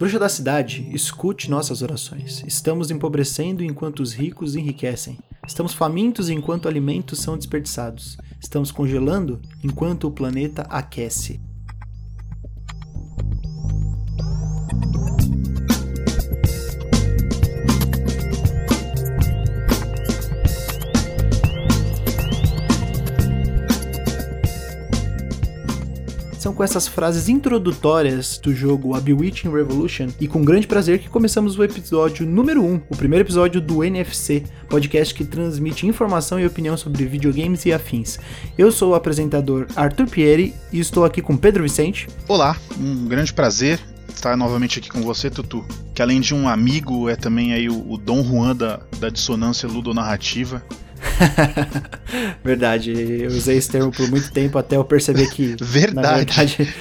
Bruxa da cidade, escute nossas orações. Estamos empobrecendo enquanto os ricos enriquecem. Estamos famintos enquanto alimentos são desperdiçados. Estamos congelando enquanto o planeta aquece. Com essas frases introdutórias do jogo A Bewitching Revolution e com grande prazer que começamos o episódio número 1, o primeiro episódio do NFC, podcast que transmite informação e opinião sobre videogames e afins. Eu sou o apresentador Arthur Pieri e estou aqui com Pedro Vicente. Olá, um grande prazer estar novamente aqui com você, Tutu, que além de um amigo é também aí o, o Dom Juan da, da dissonância ludonarrativa. verdade, eu usei esse termo por muito tempo até eu perceber que. verdade. Na verdade,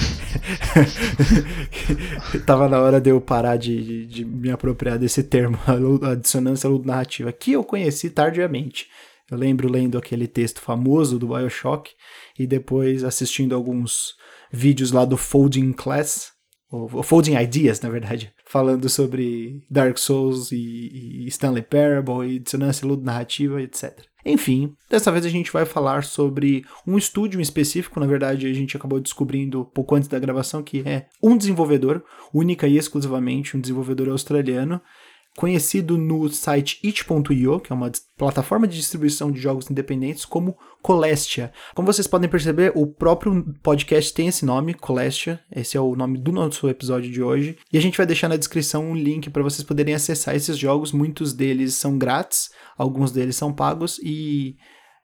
tava na hora de eu parar de, de, me apropriar desse termo, a dissonância narrativa, que eu conheci tardiamente. Eu lembro lendo aquele texto famoso do Bioshock e depois assistindo alguns vídeos lá do Folding Class, ou Folding Ideas, na verdade, falando sobre Dark Souls e, e Stanley Parable e dissonância narrativa, etc. Enfim, dessa vez a gente vai falar sobre um estúdio específico, na verdade a gente acabou descobrindo pouco antes da gravação que é um desenvolvedor, única e exclusivamente um desenvolvedor australiano, conhecido no site itch.io, que é uma plataforma de distribuição de jogos independentes, como Colestia. Como vocês podem perceber, o próprio podcast tem esse nome, Colestia. Esse é o nome do nosso episódio de hoje. E a gente vai deixar na descrição um link para vocês poderem acessar esses jogos. Muitos deles são grátis, alguns deles são pagos e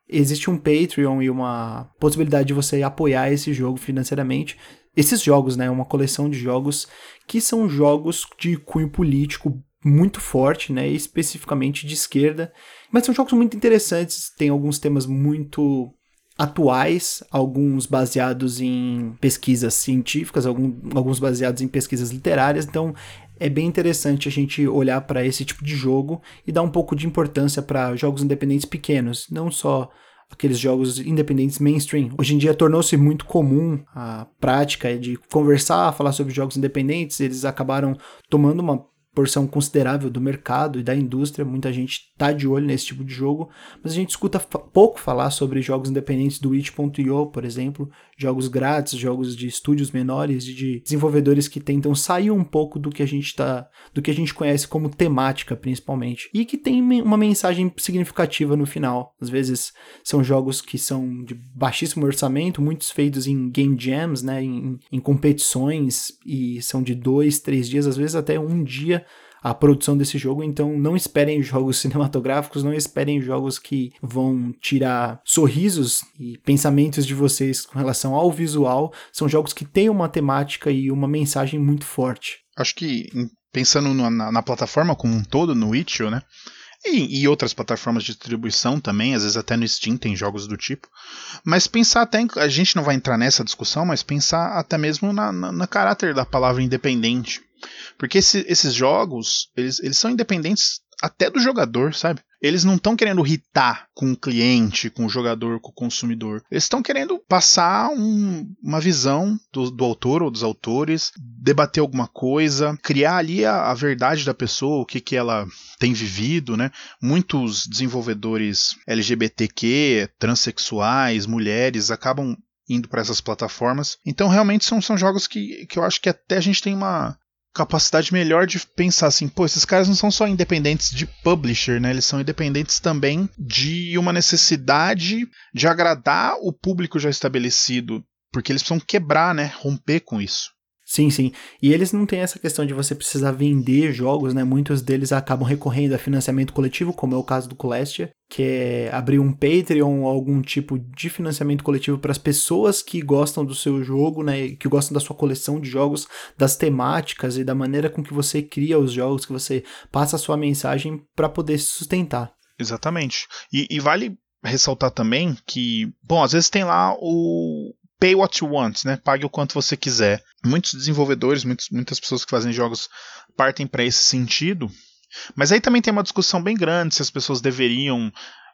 existe um Patreon e uma possibilidade de você apoiar esse jogo financeiramente. Esses jogos, né, uma coleção de jogos que são jogos de cunho político muito forte, né, especificamente de esquerda, mas são jogos muito interessantes, tem alguns temas muito atuais, alguns baseados em pesquisas científicas, alguns baseados em pesquisas literárias, então é bem interessante a gente olhar para esse tipo de jogo e dar um pouco de importância para jogos independentes pequenos, não só aqueles jogos independentes mainstream. Hoje em dia tornou-se muito comum a prática de conversar, falar sobre jogos independentes, eles acabaram tomando uma porção considerável do mercado e da indústria, muita gente está de olho nesse tipo de jogo, mas a gente escuta pouco falar sobre jogos independentes do itch.io, por exemplo, jogos grátis, jogos de estúdios menores de desenvolvedores que tentam sair um pouco do que a gente tá, do que a gente conhece como temática, principalmente, e que tem uma mensagem significativa no final. Às vezes são jogos que são de baixíssimo orçamento, muitos feitos em game jams, né, em, em competições e são de dois, três dias, às vezes até um dia a produção desse jogo, então não esperem jogos cinematográficos, não esperem jogos que vão tirar sorrisos e pensamentos de vocês com relação ao visual. São jogos que têm uma temática e uma mensagem muito forte. Acho que pensando na, na plataforma como um todo, no Itch.io, né? E, e, outras plataformas de distribuição também, às vezes até no Steam tem jogos do tipo. Mas pensar até, em, a gente não vai entrar nessa discussão, mas pensar até mesmo na, na, na caráter da palavra independente. Porque esse, esses jogos, eles, eles são independentes até do jogador, sabe? Eles não estão querendo irritar com o cliente, com o jogador, com o consumidor. Eles estão querendo passar um, uma visão do, do, autor ou dos autores, debater alguma coisa, criar ali a, a, verdade da pessoa, o que, que ela tem vivido, né? Muitos desenvolvedores LGBTQ, transexuais, mulheres, acabam indo para essas plataformas. Então, realmente são, são jogos que, que eu acho que até a gente tem uma, capacidade melhor de pensar assim, pô, esses caras não são só independentes de publisher, né? Eles são independentes também de uma necessidade de agradar o público já estabelecido, porque eles precisam quebrar, né? Romper com isso. Sim, sim. E eles não têm essa questão de você precisar vender jogos, né? Muitos deles acabam recorrendo a financiamento coletivo, como é o caso do Colestia, que é abrir um Patreon ou algum tipo de financiamento coletivo para as pessoas que gostam do seu jogo, né? Que gostam da sua coleção de jogos, das temáticas e da maneira com que você cria os jogos, que você passa a sua mensagem para poder se sustentar. Exatamente. E, e vale ressaltar também que, bom, às vezes tem lá o pay what you want, né? Pague o quanto você quiser. Muitos desenvolvedores, muitos, muitas pessoas que fazem jogos partem para esse sentido. Mas aí também tem uma discussão bem grande se as pessoas deveriam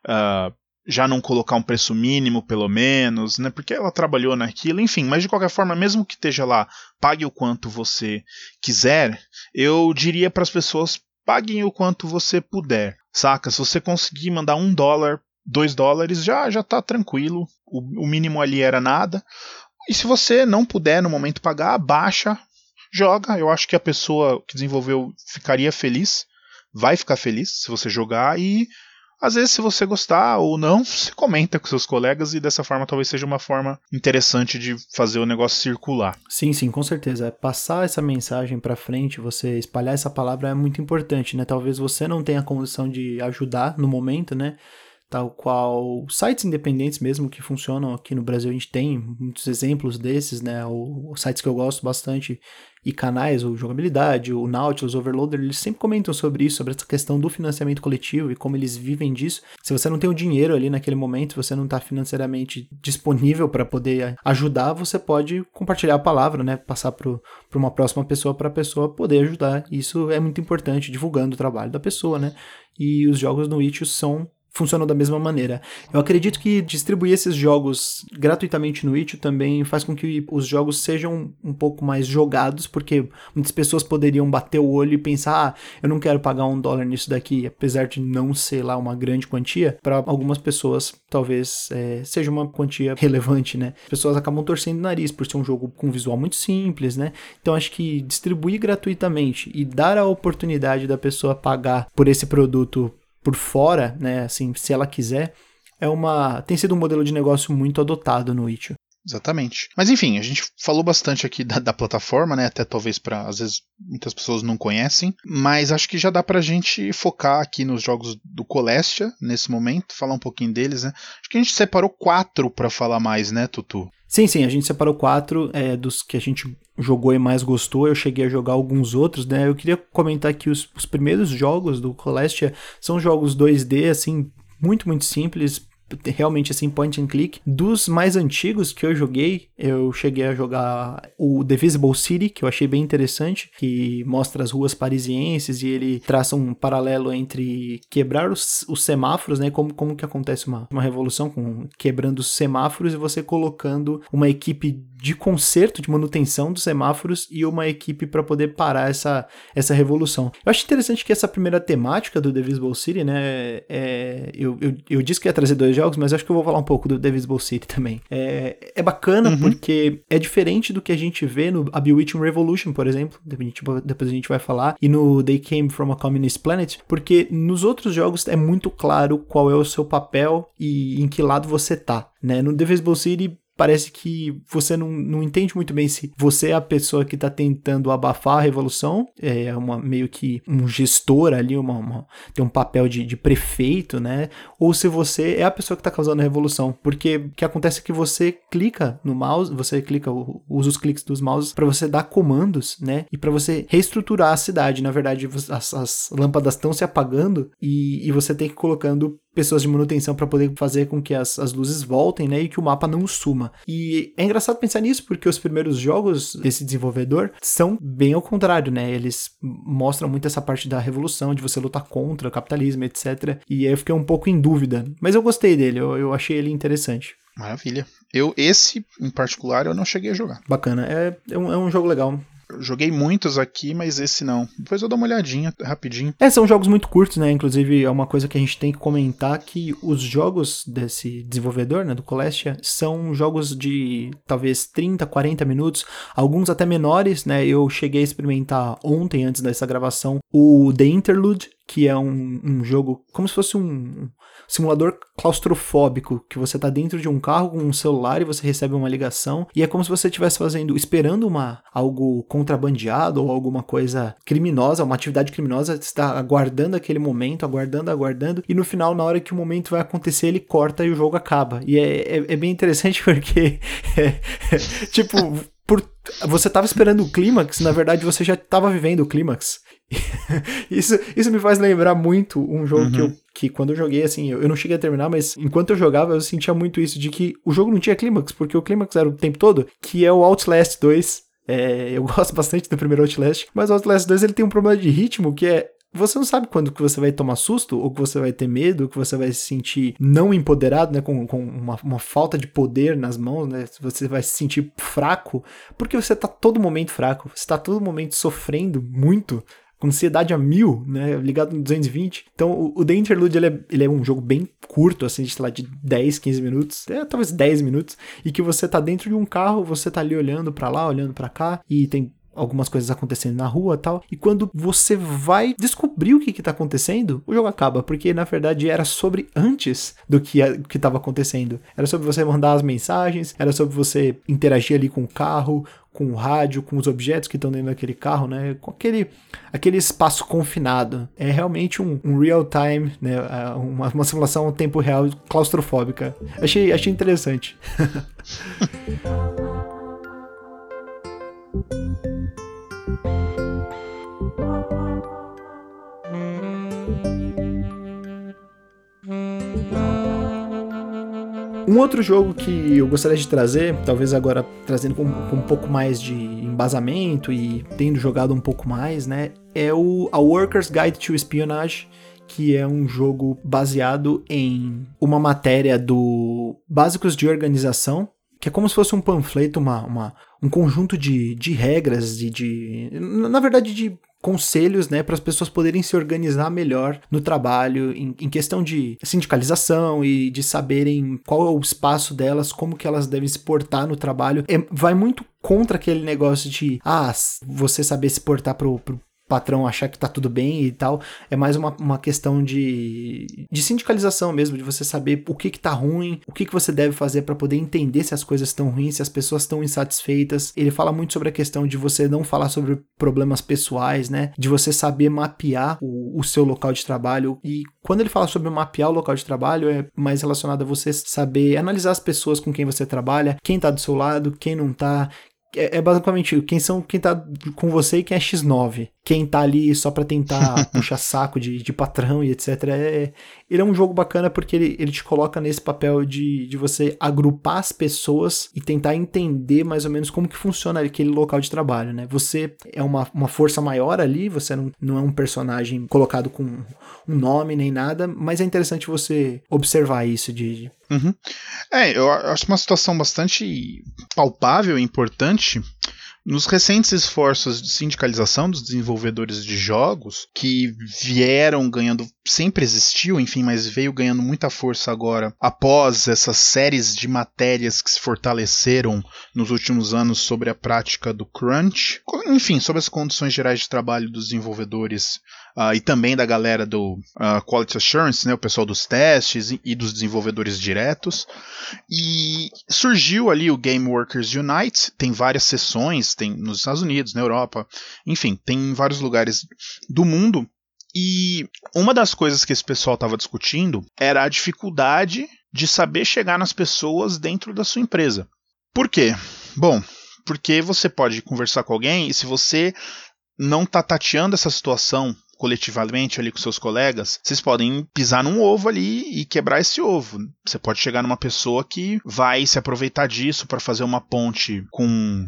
uh, já não colocar um preço mínimo, pelo menos, né? Porque ela trabalhou naquilo, enfim, mas de qualquer forma, mesmo que esteja lá, pague o quanto você quiser, eu diria para as pessoas paguem o quanto você puder, saca? Se você conseguir mandar um dólar, dois dólares, já já tá tranquilo. O, o mínimo ali era nada. E se você não puder no momento pagar, baixa, joga. Eu acho que a pessoa que desenvolveu ficaria feliz, vai ficar feliz se você jogar e às vezes, se você gostar ou não, você comenta com seus colegas e dessa forma talvez seja uma forma interessante de fazer o negócio circular. Sim, sim, com certeza. Passar essa mensagem para frente, você espalhar essa palavra é muito importante, né? Talvez você não tenha a condição de ajudar no momento, né? Tal qual sites independentes mesmo que funcionam aqui no Brasil. A gente tem muitos exemplos desses, né? O, sites que eu gosto bastante e canais, o Jogabilidade, o Nautilus, o Overloader, eles sempre comentam sobre isso, sobre essa questão do financiamento coletivo e como eles vivem disso. Se você não tem o dinheiro ali naquele momento, você não está financeiramente disponível para poder ajudar, você pode compartilhar a palavra, né? Passar para uma próxima pessoa para a pessoa poder ajudar. Isso é muito importante, divulgando o trabalho da pessoa, né? E os jogos no Itch são funcionam da mesma maneira. Eu acredito que distribuir esses jogos gratuitamente no itch também faz com que os jogos sejam um pouco mais jogados, porque muitas pessoas poderiam bater o olho e pensar, ah, eu não quero pagar um dólar nisso daqui, apesar de não ser lá uma grande quantia, para algumas pessoas talvez é, seja uma quantia relevante, né? As pessoas acabam torcendo o nariz por ser um jogo com visual muito simples, né? Então acho que distribuir gratuitamente e dar a oportunidade da pessoa pagar por esse produto por fora, né, assim, se ela quiser, é uma tem sido um modelo de negócio muito adotado no Itch. Exatamente. Mas enfim, a gente falou bastante aqui da, da plataforma, né? Até talvez para às vezes muitas pessoas não conhecem, mas acho que já dá pra gente focar aqui nos jogos do Colestia nesse momento, falar um pouquinho deles, né? Acho que a gente separou quatro para falar mais, né, Tutu? Sim, sim, a gente separou quatro é, dos que a gente jogou e mais gostou. Eu cheguei a jogar alguns outros, né? Eu queria comentar que os, os primeiros jogos do Colestia são jogos 2D, assim, muito, muito simples, realmente assim point and click. Dos mais antigos que eu joguei, eu cheguei a jogar o The Visible City, que eu achei bem interessante, que mostra as ruas parisienses e ele traça um paralelo entre quebrar os, os semáforos, né? Como, como que acontece uma, uma revolução com quebrando os semáforos e você colocando uma equipe de conserto, de manutenção dos semáforos e uma equipe para poder parar essa, essa revolução. Eu acho interessante que essa primeira temática do The Visible City, né? É, eu, eu, eu disse que ia trazer dois jogos, mas acho que eu vou falar um pouco do The Visible City também. É, é bacana uhum. porque é diferente do que a gente vê no A Bewitching Revolution, por exemplo, depois a gente vai falar, e no They Came From a Communist Planet, porque nos outros jogos é muito claro qual é o seu papel e em que lado você tá. Né? No The Visible City parece que você não, não entende muito bem se você é a pessoa que está tentando abafar a revolução, é uma meio que um gestor ali, uma, uma tem um papel de, de, prefeito, né? Ou se você é a pessoa que está causando a revolução, porque o que acontece é que você clica no mouse, você clica, usa os cliques dos mouses para você dar comandos, né? E para você reestruturar a cidade. Na verdade, as, as lâmpadas estão se apagando e, e você tem que ir colocando pessoas de manutenção para poder fazer com que as, as luzes voltem, né, e que o mapa não suma. E é engraçado pensar nisso porque os primeiros jogos desse desenvolvedor são bem ao contrário, né? Eles mostram muito essa parte da revolução, de você lutar contra o capitalismo, etc. E aí eu fiquei um pouco em dúvida, mas eu gostei dele, eu, eu achei ele interessante. Maravilha. Eu, esse em particular, eu não cheguei a jogar. Bacana. É, é, um, é um jogo legal joguei muitos aqui, mas esse não. Depois eu dou uma olhadinha rapidinho. É, são jogos muito curtos, né? Inclusive, é uma coisa que a gente tem que comentar que os jogos desse desenvolvedor, né, do Colestia, são jogos de talvez 30, 40 minutos, alguns até menores, né? Eu cheguei a experimentar ontem, antes dessa gravação, o The Interlude, que é um, um jogo como se fosse um simulador claustrofóbico, que você tá dentro de um carro com um celular e você recebe uma ligação, e é como se você estivesse fazendo, esperando uma algo contrabandeado ou alguma coisa criminosa, uma atividade criminosa, está aguardando aquele momento, aguardando, aguardando, e no final, na hora que o momento vai acontecer, ele corta e o jogo acaba. E é, é, é bem interessante porque, é, tipo, por, você estava esperando o clímax, na verdade você já estava vivendo o clímax. isso, isso me faz lembrar muito um jogo uhum. que, eu, que quando eu joguei, assim, eu, eu, não cheguei a terminar, mas enquanto eu jogava, eu sentia muito isso, de que o jogo não tinha clímax, porque o clímax era o tempo todo, que é o Outlast 2. É, eu gosto bastante do primeiro Outlast, mas o Outlast 2 ele tem um problema de ritmo que é você não sabe quando que você vai tomar susto, ou que você vai ter medo, ou que você vai se sentir não empoderado, né, com, com uma, uma falta de poder nas mãos, né, você vai se sentir fraco, porque você tá todo momento fraco, você tá todo momento sofrendo muito, com ansiedade a mil, né, ligado no 220. Então, o, o The Interlude, ele é, ele é um jogo bem curto, assim, de, sei lá, de 10, 15 minutos, é, talvez 10 minutos, e que você tá dentro de um carro, você tá ali olhando para lá, olhando para cá, e tem algumas coisas acontecendo na rua tal. E quando você vai descobrir o que está acontecendo, o jogo acaba, porque na verdade era sobre antes do que estava acontecendo. Era sobre você mandar as mensagens, era sobre você interagir ali com o carro, com o rádio, com os objetos que estão dentro daquele carro, né? Com aquele, aquele espaço confinado. É realmente um, um real time, né? Uma, uma simulação a tempo real claustrofóbica. Achei, achei interessante. Um outro jogo que eu gostaria de trazer, talvez agora trazendo com, com, um pouco mais de embasamento e tendo jogado um pouco mais, né, é o A Worker's Guide to Espionage, que é um jogo baseado em uma matéria do Básicos de Organização, que é como se fosse um panfleto, uma, uma um conjunto de, de regras e de, de. Na verdade, de conselhos, né, para as pessoas poderem se organizar melhor no trabalho, em, em, questão de sindicalização e de saberem qual é o espaço delas, como que elas devem se portar no trabalho. É, vai muito contra aquele negócio de, ah, você saber se portar pro, pro patrão achar que tá tudo bem e tal. É mais uma, uma questão de, de sindicalização mesmo, de você saber o que que tá ruim, o que que você deve fazer para poder entender se as coisas estão ruins, se as pessoas estão insatisfeitas. Ele fala muito sobre a questão de você não falar sobre problemas pessoais, né? De você saber mapear o, o seu local de trabalho. E quando ele fala sobre mapear o local de trabalho, é mais relacionado a você saber analisar as pessoas com quem você trabalha, quem tá do seu lado, quem não tá, é, é, basicamente quem são quem tá com você e quem é X9. Quem tá ali só para tentar puxar saco de, de patrão e etc. É, ele é um jogo bacana porque ele, ele te coloca nesse papel de, de você agrupar as pessoas e tentar entender mais ou menos como que funciona aquele local de trabalho, né? Você é uma, uma força maior ali, você não, não é um personagem colocado com um nome nem nada, mas é interessante você observar isso de, Uhum. É, eu acho uma situação bastante palpável e importante nos recentes esforços de sindicalização dos desenvolvedores de jogos, que vieram ganhando, sempre existiu, enfim, mas veio ganhando muita força agora após essas séries de matérias que se fortaleceram nos últimos anos sobre a prática do crunch, enfim, sobre as condições gerais de trabalho dos desenvolvedores uh, e também da galera do uh, Quality Assurance, né, o pessoal dos testes e, e, dos desenvolvedores diretos. E surgiu ali o Game Workers Unite, tem várias sessões, tem nos Estados Unidos, na Europa, enfim, tem em vários lugares do mundo. E uma das coisas que esse pessoal estava discutindo era a dificuldade de saber chegar nas pessoas dentro da sua empresa. Por quê? Bom, porque você pode conversar com alguém e se você não está tateando essa situação coletivamente ali com seus colegas, vocês podem pisar num ovo ali e quebrar esse ovo. Você pode chegar numa pessoa que vai se aproveitar disso para fazer uma ponte com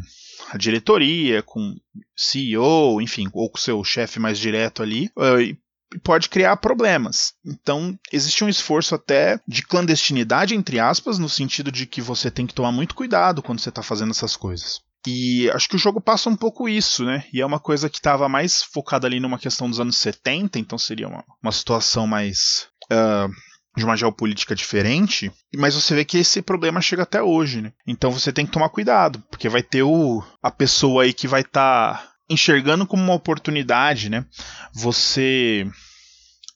a diretoria, com CEO, enfim, ou com seu chefe mais direto ali, eh, pode criar problemas. Então, existe um esforço até de clandestinidade, entre aspas, no sentido de que você tem que tomar muito cuidado quando você está fazendo essas coisas. E acho que o jogo passa um pouco isso, né? E é uma coisa que estava mais focada ali numa questão dos anos 70, então seria uma, uma situação mais. Uh, de uma geopolítica diferente, mas você vê que esse problema chega até hoje, né? Então você tem que tomar cuidado, porque vai ter o, a pessoa aí que vai estar tá enxergando como uma oportunidade, né? Você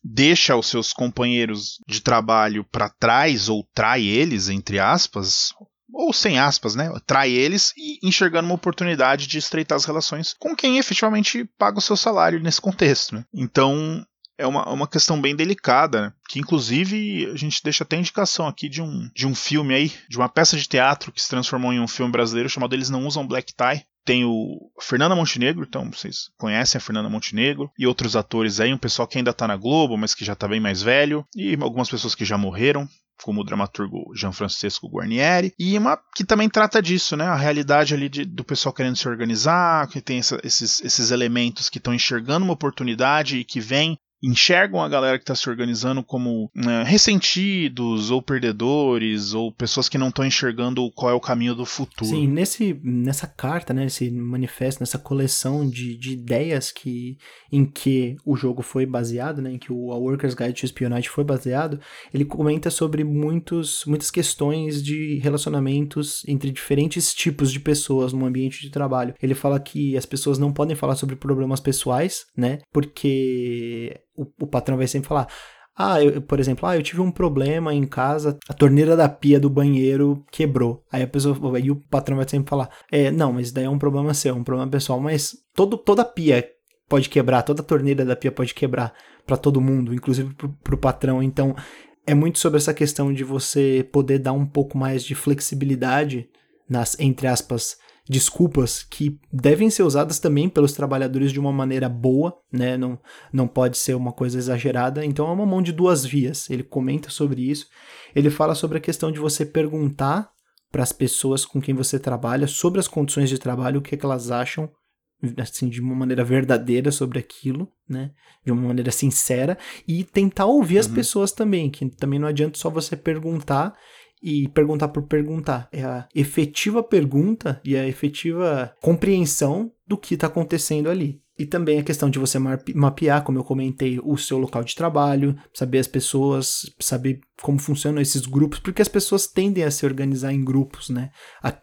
deixa os seus companheiros de trabalho para trás ou trai eles, entre aspas, ou sem aspas, né? Trai eles e enxergando uma oportunidade de estreitar as relações com quem efetivamente paga o seu salário nesse contexto. Né? Então é uma, uma questão bem delicada, né? que inclusive a gente deixa até indicação aqui de um, de um filme aí, de uma peça de teatro que se transformou em um filme brasileiro chamado Eles Não Usam Black Tie. Tem o Fernanda Montenegro, então vocês conhecem a Fernanda Montenegro, e outros atores aí, um pessoal que ainda tá na Globo, mas que já tá bem mais velho, e algumas pessoas que já morreram. como o dramaturgo Gianfrancesco Guarnieri, e uma que também trata disso, né? A realidade ali de, do pessoal querendo se organizar, que tem essa, esses, esses elementos que estão enxergando uma oportunidade e que vem enxergam a galera que está se organizando como né, ressentidos ou perdedores ou pessoas que não estão enxergando qual é o caminho do futuro. Sim, nesse, nessa carta, né, nesse manifesto, nessa coleção de, de ideias que, em que o jogo foi baseado, né, em que o A Worker's Guide to Espionage foi baseado, ele comenta sobre muitos, muitas questões de relacionamentos entre diferentes tipos de pessoas no ambiente de trabalho. Ele fala que as pessoas não podem falar sobre problemas pessoais, né, porque o, o patrão vai sempre falar. Ah, eu, por exemplo, ah, eu tive um problema em casa, a torneira da pia do banheiro quebrou. Aí a pessoa, o patrão vai sempre falar: "É, não, mas daí é um problema seu, é um problema pessoal, mas todo, toda pia pode quebrar, toda torneira da pia pode quebrar para todo mundo, inclusive pro, pro patrão. Então, é muito sobre essa questão de você poder dar um pouco mais de flexibilidade nas entre aspas desculpas que devem ser usadas também pelos trabalhadores de uma maneira boa, né? Não, não pode ser uma coisa exagerada. Então é uma mão de duas vias. Ele comenta sobre isso. Ele fala sobre a questão de você perguntar para as pessoas com quem você trabalha sobre as condições de trabalho, o que, é que elas acham assim de uma maneira verdadeira sobre aquilo, né? De uma maneira sincera e tentar ouvir uhum. as pessoas também, que também não adianta só você perguntar e perguntar por perguntar. É a efetiva pergunta e a efetiva compreensão do que está acontecendo ali. E também a questão de você mapear, como eu comentei, o seu local de trabalho, saber as pessoas, saber como funcionam esses grupos, porque as pessoas tendem a se organizar em grupos, né?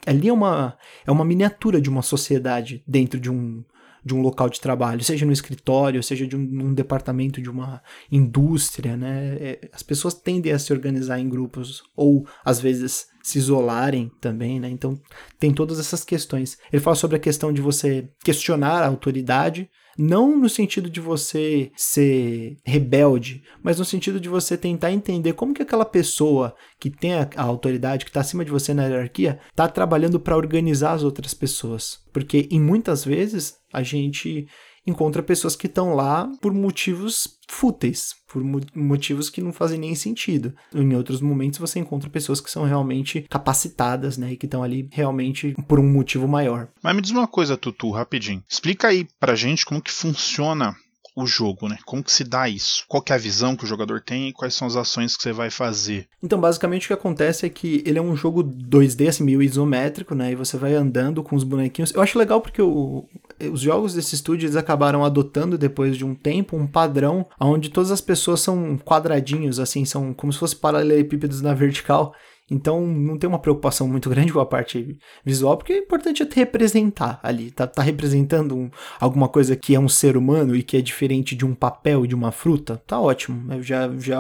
Ali é uma, é uma miniatura de uma sociedade dentro de um, de um local de trabalho, seja no escritório, seja de um, um departamento de uma indústria, né? É, as pessoas tendem a se organizar em grupos ou às vezes se isolarem também, né? Então tem todas essas questões. Ele fala sobre a questão de você questionar a autoridade, não no sentido de você ser rebelde, mas no sentido de você tentar entender como que aquela pessoa que tem a, a autoridade, que está acima de você na hierarquia, está trabalhando para organizar as outras pessoas. Porque em muitas vezes a gente encontra pessoas que estão lá por motivos fúteis, por motivos que não fazem nem sentido. Em outros momentos você encontra pessoas que são realmente capacitadas, né, e que estão ali realmente por um motivo maior. Mas me diz uma coisa, Tutu, rapidinho. Explica aí pra gente como que funciona o jogo, né? Como que se dá isso? Qual que é a visão que o jogador tem e quais são as ações que você vai fazer? Então, basicamente o que acontece é que ele é um jogo 2D, assim, meio isométrico, né? E você vai andando com os bonequinhos. Eu acho legal porque o, os jogos desse estúdio eles acabaram adotando depois de um tempo um padrão onde todas as pessoas são quadradinhos, assim, são como se fossem paralelepípedos na vertical. Então não tem uma preocupação muito grande com a parte visual, porque o importante é representar ali. Tá, tá representando um, alguma coisa que é um ser humano e que é diferente de um papel de uma fruta. Tá ótimo. É, já, já,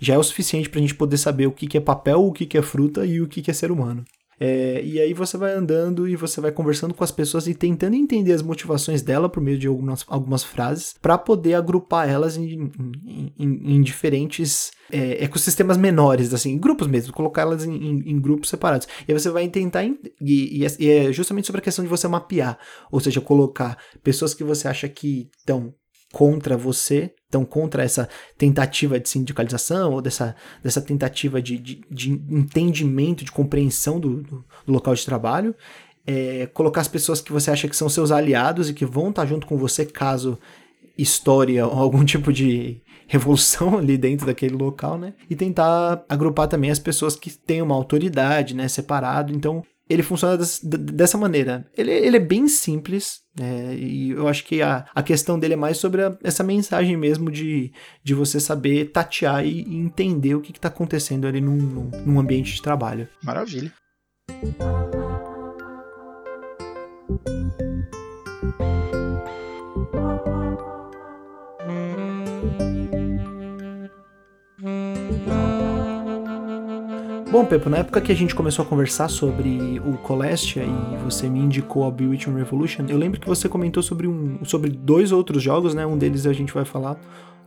já é o suficiente pra gente poder saber o que, que é papel, o que, que é fruta e o que, que é ser humano. É, e aí você vai andando e você vai conversando com as pessoas e tentando entender as motivações dela por meio de algumas, algumas frases para poder agrupar elas em, em, em, em diferentes é, ecossistemas menores, assim, grupos mesmo, em, em, grupos separados. E aí você vai tentar. E, e, e é justamente sobre a questão de você mapear, ou seja, colocar pessoas que você acha que estão contra você, estão contra essa tentativa de sindicalização ou dessa, dessa tentativa de, de, de entendimento, de compreensão do, do, local de trabalho, é, colocar as pessoas que você acha que são seus aliados e que vão estar junto com você caso história ou algum tipo de revolução ali dentro daquele local, né? E tentar agrupar também as pessoas que têm uma autoridade, né? Separado. Então, ele funciona dessa maneira. Ele, ele é bem simples, né? e eu acho que a, a questão dele é mais sobre a, essa mensagem mesmo de, de você saber tatear e, e entender o que está acontecendo ali num, num ambiente de trabalho. Maravilha. Bom, Pepo, na época que a gente começou a conversar sobre o Colestia e você me indicou a Bewitching Revolution, eu lembro que você comentou sobre, um, sobre dois outros jogos, né? Um deles a gente vai falar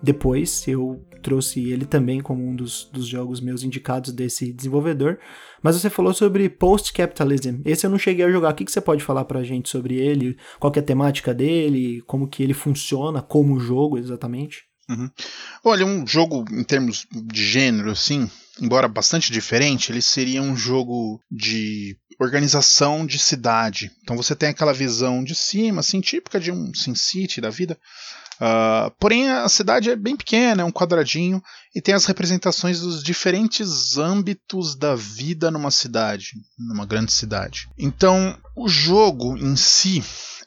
depois. Eu trouxe ele também como um dos, dos jogos meus indicados desse desenvolvedor. Mas você falou sobre Post-Capitalism. Esse eu não cheguei a jogar. O que, que você pode falar pra gente sobre ele? Qual é a temática dele? Como que ele funciona como jogo exatamente? Uhum. Olha, um jogo em termos de gênero, assim, embora bastante diferente, ele seria um jogo de organização de cidade. Então você tem aquela visão de cima, assim, típica de um Sin City da vida. Uh, porém, a cidade é bem pequena, é um quadradinho, e tem as representações dos diferentes âmbitos da vida numa cidade, numa grande cidade. Então, o jogo em si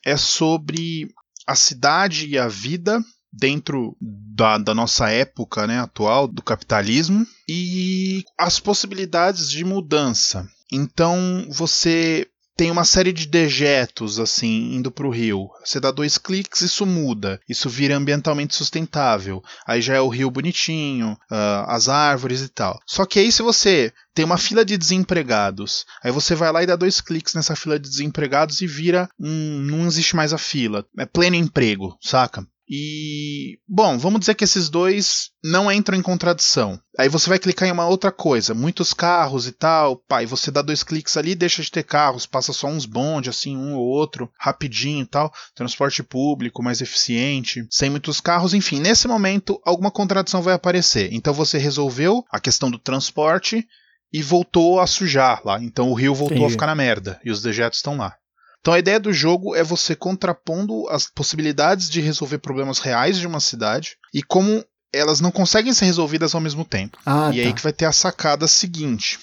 é sobre a cidade e a vida dentro da, da, nossa época né, atual, do capitalismo, e as possibilidades de mudança. Então você tem uma série de dejetos assim indo para o rio. Você dá dois cliques, isso muda. Isso vira ambientalmente sustentável. Aí já é o rio bonitinho, uh, as árvores e tal. Só que aí se você tem uma fila de desempregados, aí você vai lá e dá dois cliques nessa fila de desempregados e vira um, não existe mais a fila. É pleno emprego, saca? E, bom, vamos dizer que esses dois não entram em contradição. Aí você vai clicar em uma outra coisa, muitos carros e tal, pai, você dá dois cliques ali, deixa de ter carros, passa só uns bondes, assim, um ou outro, rapidinho e tal, transporte público mais eficiente, sem muitos carros, enfim, nesse momento alguma contradição vai aparecer. Então você resolveu a questão do transporte e voltou a sujar lá. Então o rio voltou Entendi. a ficar na merda e os dejetos estão lá. Então a ideia do jogo é você contrapondo as possibilidades de resolver problemas reais de uma cidade e como elas não conseguem ser resolvidas ao mesmo tempo. Ah, e tá. aí que vai ter a sacada seguinte.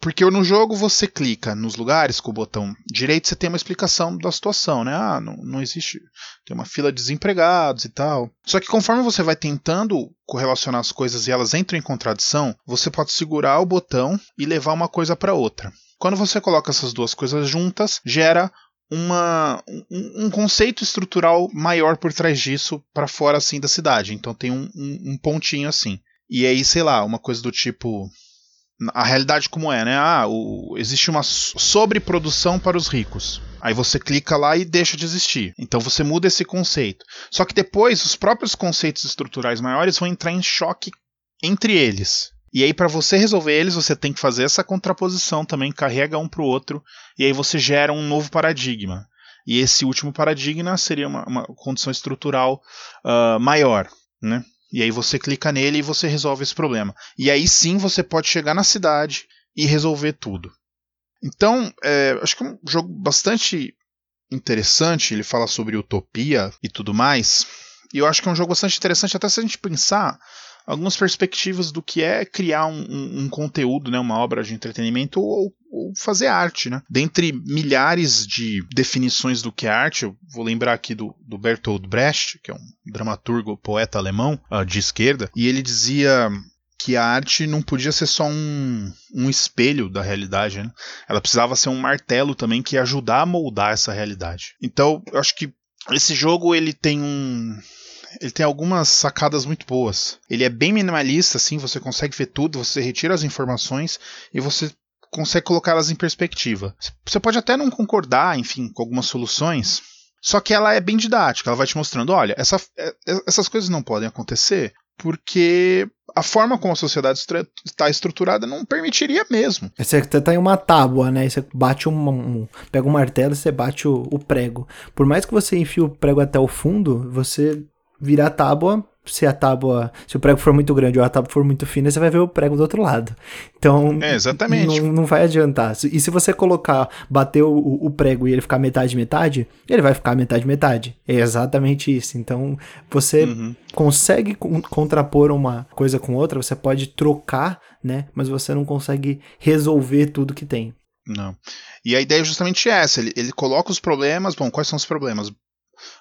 Porque no jogo você clica nos lugares com o botão direito, você tem uma explicação da situação, né? Ah, não, não existe. Tem uma fila de desempregados e tal. Só que conforme você vai tentando correlacionar as coisas e elas entram em contradição, você pode segurar o botão e levar uma coisa para outra. Quando você coloca essas duas coisas juntas, gera uma, um, um, conceito estrutural maior por trás disso para fora assim da cidade. Então tem um, um, um, pontinho assim. E aí, sei lá, uma coisa do tipo. A realidade como é, né? Ah, o, existe uma sobreprodução para os ricos. Aí você clica lá e deixa de existir. Então você muda esse conceito. Só que depois os próprios conceitos estruturais maiores vão entrar em choque entre eles. E aí, para você resolver eles, você tem que fazer essa contraposição também, carrega um para o outro, e aí você gera um novo paradigma. E esse último paradigma seria uma, uma condição estrutural uh, maior, né? E aí você clica nele e você resolve esse problema. E aí sim você pode chegar na cidade e resolver tudo. Então, é, acho que é um jogo bastante interessante. Ele fala sobre utopia e tudo mais. E eu acho que é um jogo bastante interessante, até se a gente pensar algumas perspectivas do que é criar um, um, um conteúdo, né, uma obra de entretenimento ou, ou, fazer arte. Né? Dentre milhares de definições do que é arte, eu vou lembrar aqui do, do Bertolt Brecht, que é um dramaturgo, poeta alemão uh, de esquerda, e ele dizia que a arte não podia ser só um, um espelho da realidade, né? ela precisava ser um martelo também que ia ajudar a moldar essa realidade. Então, eu acho que esse jogo ele tem um, ele tem algumas sacadas muito boas. Ele é bem minimalista, assim, você consegue ver tudo, você retira as informações e você consegue colocá-las em perspectiva. Você pode até não concordar, enfim, com algumas soluções, só que ela é bem didática, ela vai te mostrando, olha, essa, é, é, essas coisas não podem acontecer porque a forma como a sociedade está estruturada não permitiria mesmo. Você tá em uma tábua, né? Você bate um, um pega um martelo e você bate o, o, prego. Por mais que você enfie o prego até o fundo, você virar a tábua, se a tábua, se o prego for muito grande ou a tábua for muito fina, você vai ver o prego do outro lado. Então, é, exatamente. Não, não vai adiantar. E se você colocar, bater o, o prego e ele ficar metade metade, ele vai ficar metade metade. É exatamente isso. Então, você uhum. consegue contrapor uma coisa com outra, você pode trocar, né? Mas você não consegue resolver tudo que tem. Não. E a ideia é justamente essa. Ele, ele coloca os problemas. Bom, quais são os problemas?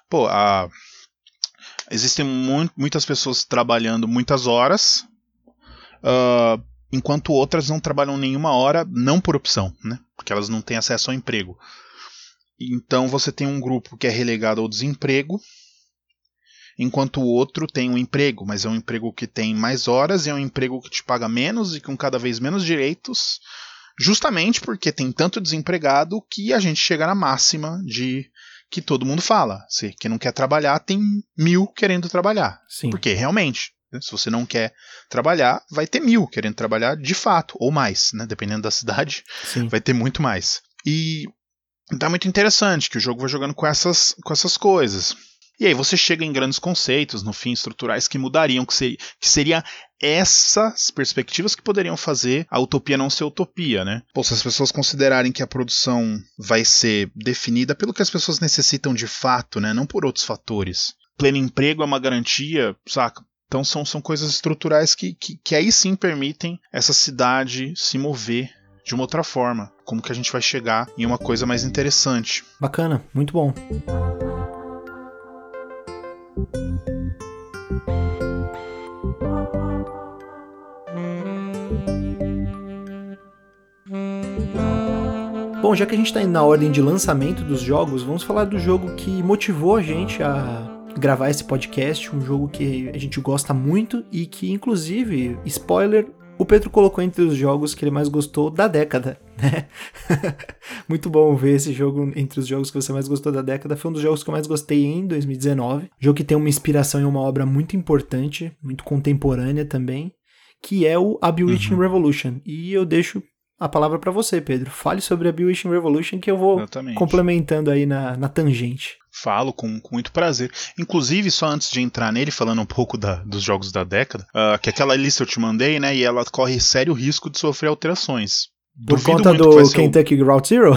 Pô, a Existem mu muitas pessoas trabalhando muitas horas, uh, enquanto outras não trabalham nenhuma hora, não por opção, né? Porque elas não têm acesso ao emprego. Então você tem um grupo que é relegado ao desemprego, enquanto o outro tem um emprego, mas é um emprego que tem mais horas é um emprego que te paga menos e com cada vez menos direitos, justamente porque tem tanto desempregado que a gente chega na máxima de que todo mundo fala. Se quem não quer trabalhar, tem mil querendo trabalhar. Sim. Porque realmente, né, se você não quer trabalhar, vai ter mil querendo trabalhar de fato, ou mais, né? Dependendo da cidade, Sim. vai ter muito mais. E tá muito interessante que o jogo vai jogando com essas, com essas coisas. E aí você chega em grandes conceitos, no fim, estruturais que mudariam, que, ser, que seria essas perspectivas que poderiam fazer a utopia não ser utopia, né? Pô, se as pessoas considerarem que a produção vai ser definida pelo que as pessoas necessitam de fato, né? Não por outros fatores. Pleno emprego é uma garantia, saca? Então são, são coisas estruturais que, que, que aí sim permitem essa cidade se mover de uma outra forma. Como que a gente vai chegar em uma coisa mais interessante. Bacana, muito bom. Bom, já que a gente está na ordem de lançamento dos jogos, vamos falar do jogo que motivou a gente a gravar esse podcast, um jogo que a gente gosta muito e que, inclusive, spoiler, o Pedro colocou entre os jogos que ele mais gostou da década, né? Muito bom ver esse jogo entre os jogos que você mais gostou da década. Foi um dos jogos que eu mais gostei em 2019. Jogo que tem uma inspiração em uma obra muito importante, muito contemporânea também, que é o A Bewitching uhum. Revolution. E eu deixo a palavra para você, Pedro. Fale sobre a Bewitching Revolution que eu vou Exatamente. complementando aí na, na tangente. Falo com, com, muito prazer. Inclusive, só antes de entrar nele, falando um pouco da, dos jogos da década, uh, que aquela lista eu te mandei, né? E ela corre sério risco de sofrer alterações. Por Duvido conta do Kentucky o... Route Zero?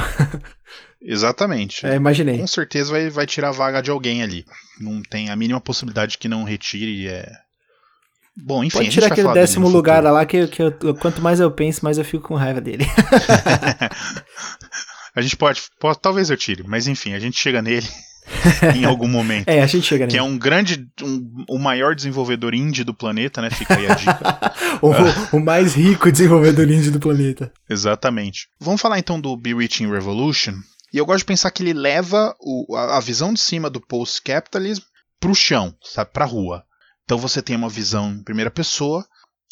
Exatamente. É, imaginei. Com certeza vai, vai tirar a vaga de alguém ali. Não tem a mínima possibilidade que não retire. É... Bom, enfim. Pode tirar aquele décimo lugar lá que, que eu, quanto mais eu penso, mais eu fico com raiva dele. a gente pode, pode. Talvez eu tire, mas enfim, a gente chega nele. em algum momento. É, a gente chega nele. Que é um grande, um, o maior desenvolvedor indie do planeta, né? Fica aí a dica. o, o, mais rico desenvolvedor indie do planeta. Exatamente. Vamos falar então do Bewitching Revolution. E eu gosto de pensar que ele leva o, a, a visão de cima do post-capitalism pro chão, sabe? Pra rua. Então você tem uma visão em primeira pessoa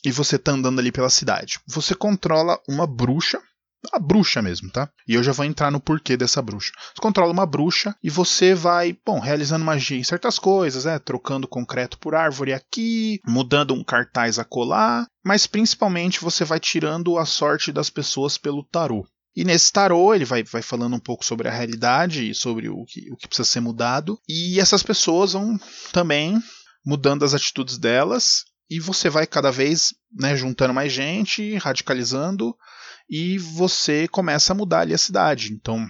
e você tá andando ali pela cidade. Você controla uma bruxa a bruxa mesmo, tá? E eu já vou entrar no porquê dessa bruxa. Você controla uma bruxa e você vai, bom, realizando magia em certas coisas, né? Trocando concreto por árvore aqui, mudando um cartaz a colar, mas principalmente você vai tirando a sorte das pessoas pelo tarô. E nesse tarô ele vai, vai falando um pouco sobre a realidade e sobre o que, o que precisa ser mudado. E essas pessoas vão também mudando as atitudes delas e você vai cada vez né, juntando mais gente, radicalizando e você começa a mudar ali a cidade. Então,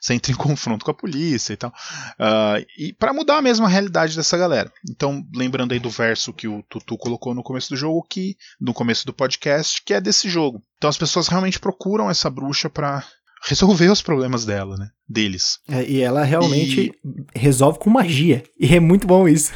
você entra em confronto com a polícia e tal. Uh, e para mudar a mesma realidade dessa galera. Então, lembrando aí do verso que o Tutu colocou no começo do jogo, que no começo do podcast, que é desse jogo. Então as pessoas realmente procuram essa bruxa para resolver os problemas dela, né? Deles. É, e ela realmente e... resolve com magia. E é muito bom isso.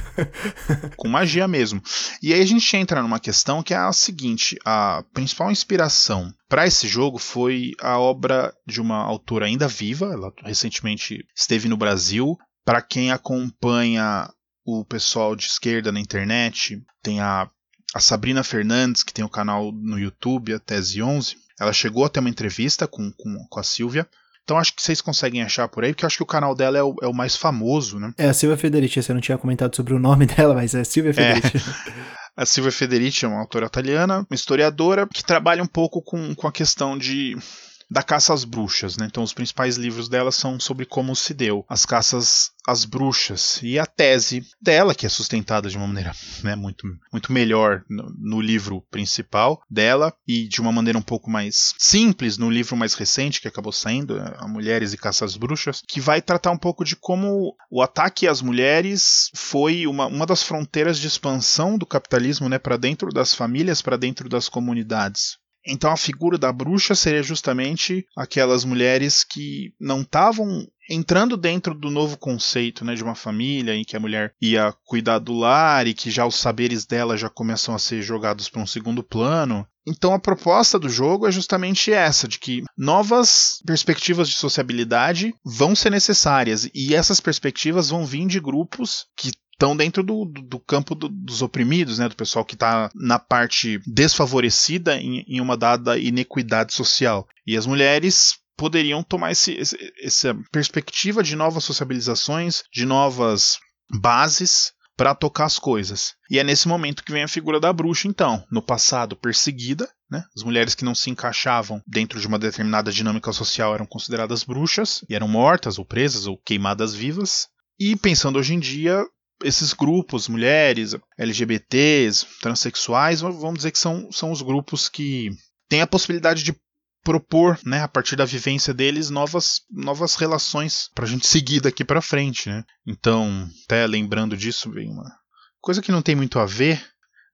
com magia mesmo. E aí a gente entra numa questão que é a seguinte: a principal inspiração para esse jogo foi a obra de uma autora ainda viva, ela recentemente esteve no Brasil. Para quem acompanha o pessoal de esquerda na internet, tem a, a Sabrina Fernandes, que tem o canal no YouTube, a Tese 11 ela chegou a ter uma entrevista com, com, com a Silvia. Então acho que vocês conseguem achar por aí, porque eu acho que o canal dela é o, é o mais famoso, né? É a Silvia Federici, você não tinha comentado sobre o nome dela, mas é Silvia Federici. É. A Silvia Federici é uma autora italiana, uma historiadora, que trabalha um pouco com, com a questão de da caça às bruxas, né? Então os principais livros dela são sobre como se deu as caças às bruxas e a tese dela que é sustentada de uma maneira né, muito, muito melhor no, no, livro principal dela e de uma maneira um pouco mais simples no livro mais recente que acabou saindo, né, a Mulheres e Caça às Bruxas, que vai tratar um pouco de como o ataque às mulheres foi uma, uma das fronteiras de expansão do capitalismo, né, para dentro das famílias, para dentro das comunidades. Então a figura da bruxa seria justamente aquelas mulheres que não estavam entrando dentro do novo conceito né, de uma família em que a mulher ia cuidar do lar e que já os saberes dela já começam a ser jogados para um segundo plano. Então a proposta do jogo é justamente essa, de que novas perspectivas de sociabilidade vão ser necessárias e essas perspectivas vão vir de grupos que estão dentro do, do, do campo do, dos oprimidos, né, do pessoal que está na parte desfavorecida em, em, uma dada inequidade social. E as mulheres poderiam tomar esse, esse, essa perspectiva de novas sociabilizações, de novas bases para tocar as coisas. E é nesse momento que vem a figura da bruxa, então, no passado perseguida, né? As mulheres que não se encaixavam dentro de uma determinada dinâmica social eram consideradas bruxas e eram mortas ou presas ou queimadas vivas. E pensando hoje em dia, esses grupos, mulheres, LGBTs, transexuais, vamos dizer que são, são os grupos que têm a possibilidade de propor, né, a partir da vivência deles, novas, novas relações para a gente seguir daqui para frente, né? Então, até lembrando disso, vem uma coisa que não tem muito a ver,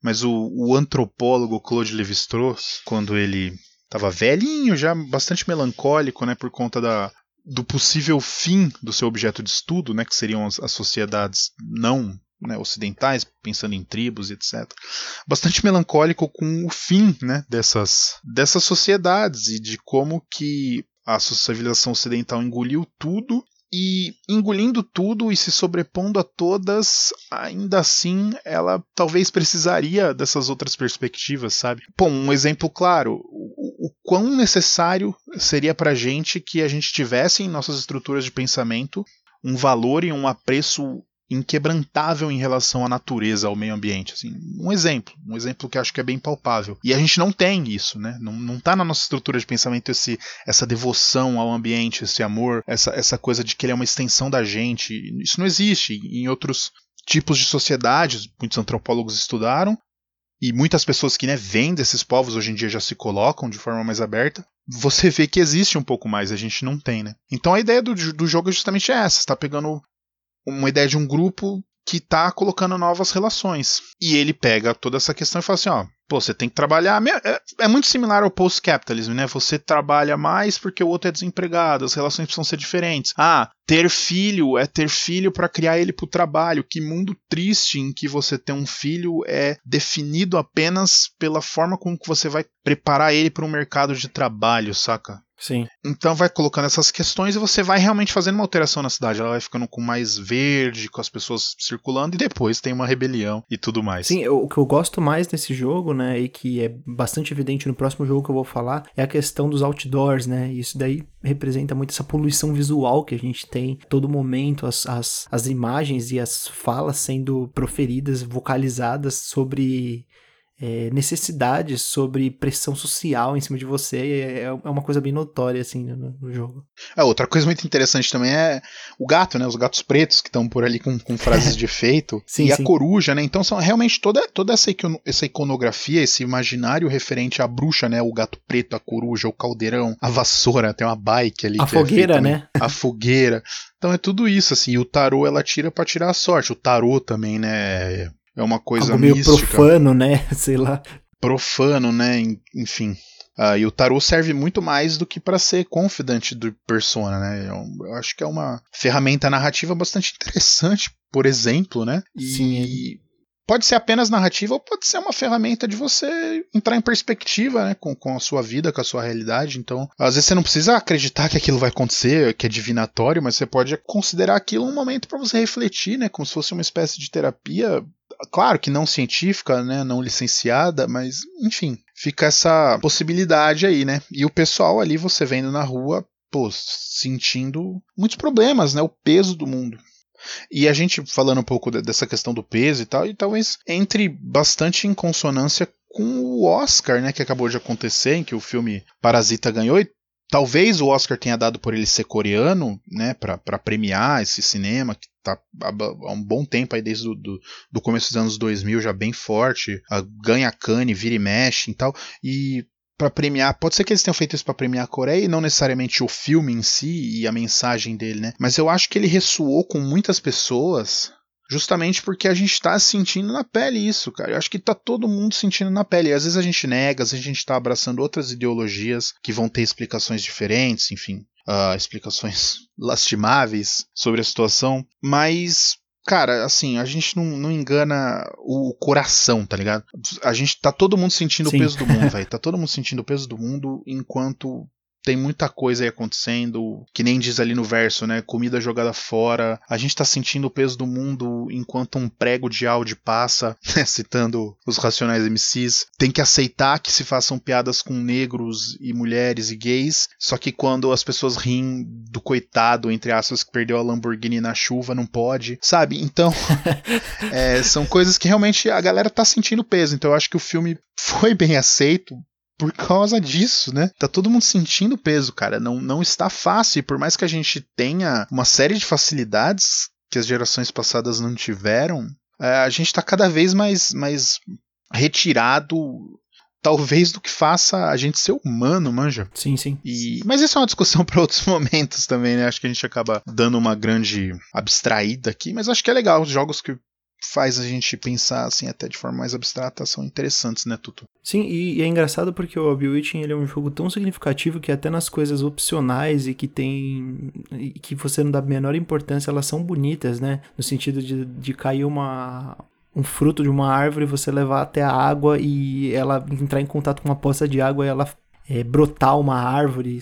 mas o, o antropólogo Claude Lévi-Strauss, quando ele estava velhinho, já bastante melancólico, né, por conta da, do possível fim do seu objeto de estudo, né, que seriam as, as sociedades não né, ocidentais, pensando em tribos etc. Bastante melancólico com o fim né, dessas, dessas sociedades e de como que a civilização ocidental engoliu tudo e engolindo tudo e se sobrepondo a todas, ainda assim ela talvez precisaria dessas outras perspectivas, sabe? Bom, um exemplo claro, o, o quão necessário seria pra gente que a gente tivesse em nossas estruturas de pensamento um valor e um apreço inquebrantável em relação à natureza, ao meio ambiente. Assim, um exemplo, um exemplo que acho que é bem palpável. E a gente não tem isso, né? Não, não tá na nossa estrutura de pensamento esse, essa devoção ao ambiente, esse amor, essa, essa coisa de que ele é uma extensão da gente. Isso não existe em outros tipos de sociedades, muitos antropólogos estudaram, e muitas pessoas que né, vêm desses povos hoje em dia já se colocam de forma mais aberta, você vê que existe um pouco mais, a gente não tem, né? Então a ideia do, do jogo é justamente essa, você tá pegando uma ideia de um grupo que está colocando novas relações. E ele pega toda essa questão e fala assim: ó, pô, você tem que trabalhar. É, é muito similar ao post-capitalism, né? Você trabalha mais porque o outro é desempregado, as relações precisam ser diferentes. Ah, ter filho é ter filho para criar ele para o trabalho. Que mundo triste em que você ter um filho é definido apenas pela forma como que você vai preparar ele para um mercado de trabalho, saca? Sim. Então vai colocando essas questões e você vai realmente fazendo uma alteração na cidade. Ela vai ficando com mais verde, com as pessoas circulando, e depois tem uma rebelião e tudo mais. Sim, o que eu gosto mais desse jogo, né, e que é bastante evidente no próximo jogo que eu vou falar, é a questão dos outdoors, né? Isso daí representa muito essa poluição visual que a gente tem todo momento, as, as, as imagens e as falas sendo proferidas, vocalizadas sobre é, necessidades sobre pressão social em cima de você é, é uma coisa bem notória assim no, no, jogo. É, outra coisa muito interessante também é o gato, né? Os gatos pretos que estão por ali com, com frases de efeito sim, e sim. a coruja, né? Então são realmente toda, toda essa, essa iconografia, esse imaginário referente à bruxa, né? O gato preto, a coruja, o caldeirão, a vassoura, tem uma bike ali. A é fogueira, é né? A fogueira. Então é tudo isso, assim. E o tarô ela tira para tirar a sorte. O tarô também, né? É uma coisa Algo meio mística. profano, né? Sei lá. Profano, né? Enfim. Uh, e o tarô serve muito mais do que para ser confidente do persona, né? Eu, eu, acho que é uma ferramenta narrativa bastante interessante, por exemplo, né? E Sim. pode ser apenas narrativa ou pode ser uma ferramenta de você entrar em perspectiva, né? Com, com a sua vida, com a sua realidade. Então, às vezes você não precisa acreditar que aquilo vai acontecer, que é divinatório, mas você pode considerar aquilo um momento para você refletir, né? Como se fosse uma espécie de terapia claro que não científica, né, não licenciada, mas enfim, fica essa possibilidade aí, né? E o pessoal ali você vendo na rua, pô, sentindo muitos problemas, né? O peso do mundo. E a gente falando um pouco dessa questão do peso e tal, e talvez entre bastante em consonância com o Oscar, né, que acabou de acontecer, em que o filme Parasita ganhou, e talvez o Oscar tenha dado por ele ser coreano, né, para premiar esse cinema que tá há um bom tempo aí desde do, do, do começo dos anos 2000 já bem forte, ganha cane, vira e mexe e tal, e para premiar, pode ser que eles tenham feito isso para premiar a Coreia e não necessariamente o filme em si e a mensagem dele, né? Mas eu acho que ele ressoou com muitas pessoas justamente porque a gente está sentindo na pele isso, cara. Eu acho que tá todo mundo sentindo na pele. E às vezes a gente nega, às vezes a gente está abraçando outras ideologias que vão ter explicações diferentes, enfim uh, explicações lastimáveis sobre a situação, mas Cara, assim, a gente não, não engana o coração, tá ligado? A gente tá todo mundo sentindo Sim. o peso do mundo, velho. Tá todo mundo sentindo o peso do mundo enquanto tem muita coisa aí acontecendo, que nem diz ali no verso, né? Comida jogada fora. A gente tá sentindo o peso do mundo enquanto um prego de áudio passa, né? citando os Racionais MCs. Tem que aceitar que se façam piadas com negros e mulheres e gays, só que quando as pessoas riem do coitado, entre aspas, que perdeu a Lamborghini na chuva, não pode, sabe? Então, é, são coisas que realmente a galera tá sentindo peso. Então eu acho que o filme foi bem aceito por causa disso, né? Tá todo mundo sentindo peso, cara. Não, não está fácil. E por mais que a gente tenha uma série de facilidades, que as gerações passadas não tiveram, é, a gente está cada vez mais, mais retirado talvez do que faça a gente ser humano, manja. Sim, sim. E, mas isso é uma discussão para outros momentos também, né? Acho que a gente acaba dando uma grande abstraída aqui, mas acho que é legal os jogos que faz a gente pensar assim até de forma mais abstrata são interessantes, né, Tutu? Sim, e, e é engraçado porque o Bewitching ele é um jogo tão significativo que até nas coisas opcionais e que tem e que você não dá a menor importância, elas são bonitas, né? No sentido de, de cair uma um fruto de uma árvore, você levar até a água e ela entrar em contato com uma poça de água e ela é, brotar uma árvore.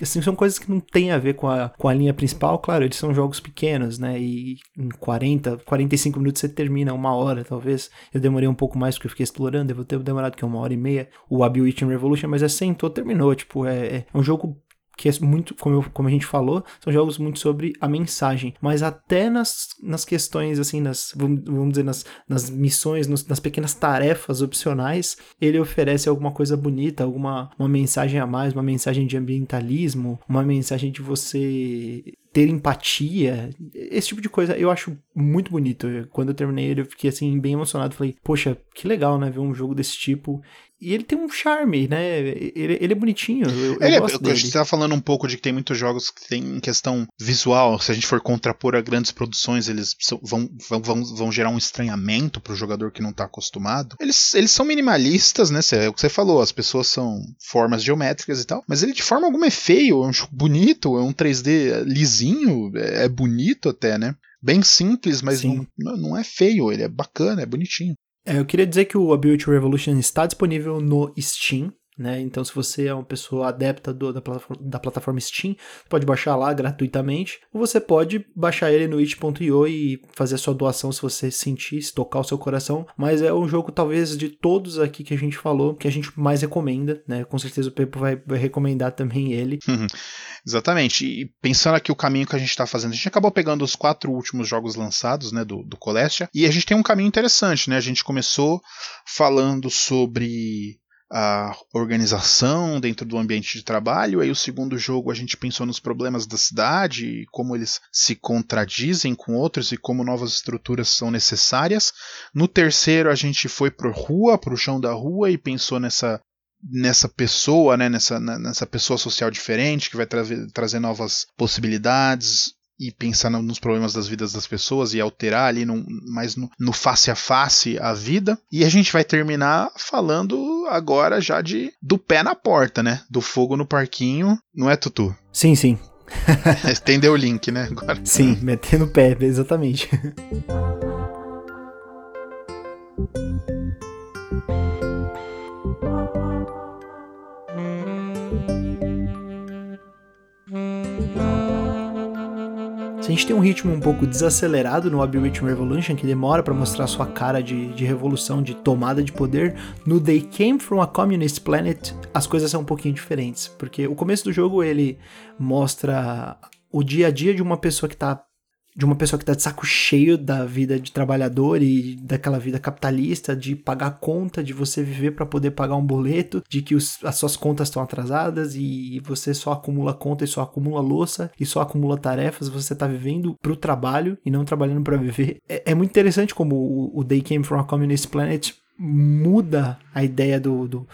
Assim, são coisas que não tem a ver com a, com a linha principal. Claro, eles são jogos pequenos, né? E em 40, 45 minutos você termina, uma hora talvez. Eu demorei um pouco mais porque eu fiquei explorando, devo ter demorado que é uma hora e meia. O Abbey Witching Revolution, mas é sentou, terminou. Tipo, é, é um jogo que é muito, como, eu, como a gente falou, são jogos muito sobre a mensagem, mas até nas, nas questões, assim, nas, vamos, dizer, nas, nas missões, nos, nas pequenas tarefas opcionais, ele oferece alguma coisa bonita, alguma uma mensagem a mais, uma mensagem de ambientalismo, uma mensagem de você ter empatia, esse tipo de coisa eu acho muito bonito. Quando eu terminei ele, eu fiquei assim, bem emocionado. Falei, poxa, que legal, né? Ver um jogo desse tipo. E ele tem um charme, né? Ele, ele é bonitinho. Eu, ele, eu gosto dele. A gente tava falando um pouco de que tem muitos jogos que tem questão visual. Se a gente for contrapor a grandes produções, eles vão, vão, vão, vão gerar um estranhamento pro jogador que não tá acostumado. Eles, eles são minimalistas, né? É o que você falou, as pessoas são formas geométricas e tal. Mas ele de forma alguma é feio, é um bonito, é um 3D lisinho, é, é bonito até, né? Bem simples, mas não, não é feio, ele é bacana, é bonitinho. É, eu queria dizer que o Ability Revolution está disponível no Steam, né? Então, se você é uma pessoa adepta do, da, plataforma, da, plataforma, Steam, pode baixar lá gratuitamente, ou você pode baixar ele no itch.io e fazer a sua doação se você sentir, se tocar o seu coração. Mas é um jogo, talvez, de todos aqui que a gente falou, que a gente mais recomenda, né? Com certeza o Pepo vai, vai recomendar também ele. Exatamente. E pensando aqui o caminho que a gente está fazendo, a gente acabou pegando os quatro últimos jogos lançados, né, do, do Colestia, e a gente tem um caminho interessante, né? A gente começou falando sobre a organização dentro do ambiente de trabalho. Aí o segundo jogo a gente pensou nos problemas da cidade e como eles se contradizem com outros e como novas estruturas são necessárias. No terceiro a gente foi para rua, para o chão da rua e pensou nessa nessa pessoa, né, nessa, nessa pessoa social diferente que vai tra trazer novas possibilidades, e pensar nos problemas das vidas das pessoas e alterar ali no, mais no, no, face a face a vida. E a gente vai terminar falando agora já de do pé na porta, né? Do fogo no parquinho, não é, Tutu? Sim, sim. Estendeu o link, né? Agora. Sim, metendo o pé, exatamente. Se a gente tem um ritmo um pouco desacelerado no Aberration Revolution, que demora para mostrar sua cara de, de revolução, de tomada de poder, no They Came From a Communist Planet, as coisas são um pouquinho diferentes. Porque o começo do jogo ele mostra o dia a dia de uma pessoa que tá de uma pessoa que tá de saco cheio da vida de trabalhador e daquela vida capitalista, de pagar conta, de você viver para poder pagar um boleto, de que os, as suas contas estão atrasadas e você só acumula conta e só acumula louça e só acumula tarefas, você tá vivendo pro trabalho e não trabalhando para viver. É, é, muito interessante como o, o Day Came From a Communist Planet muda a ideia do, do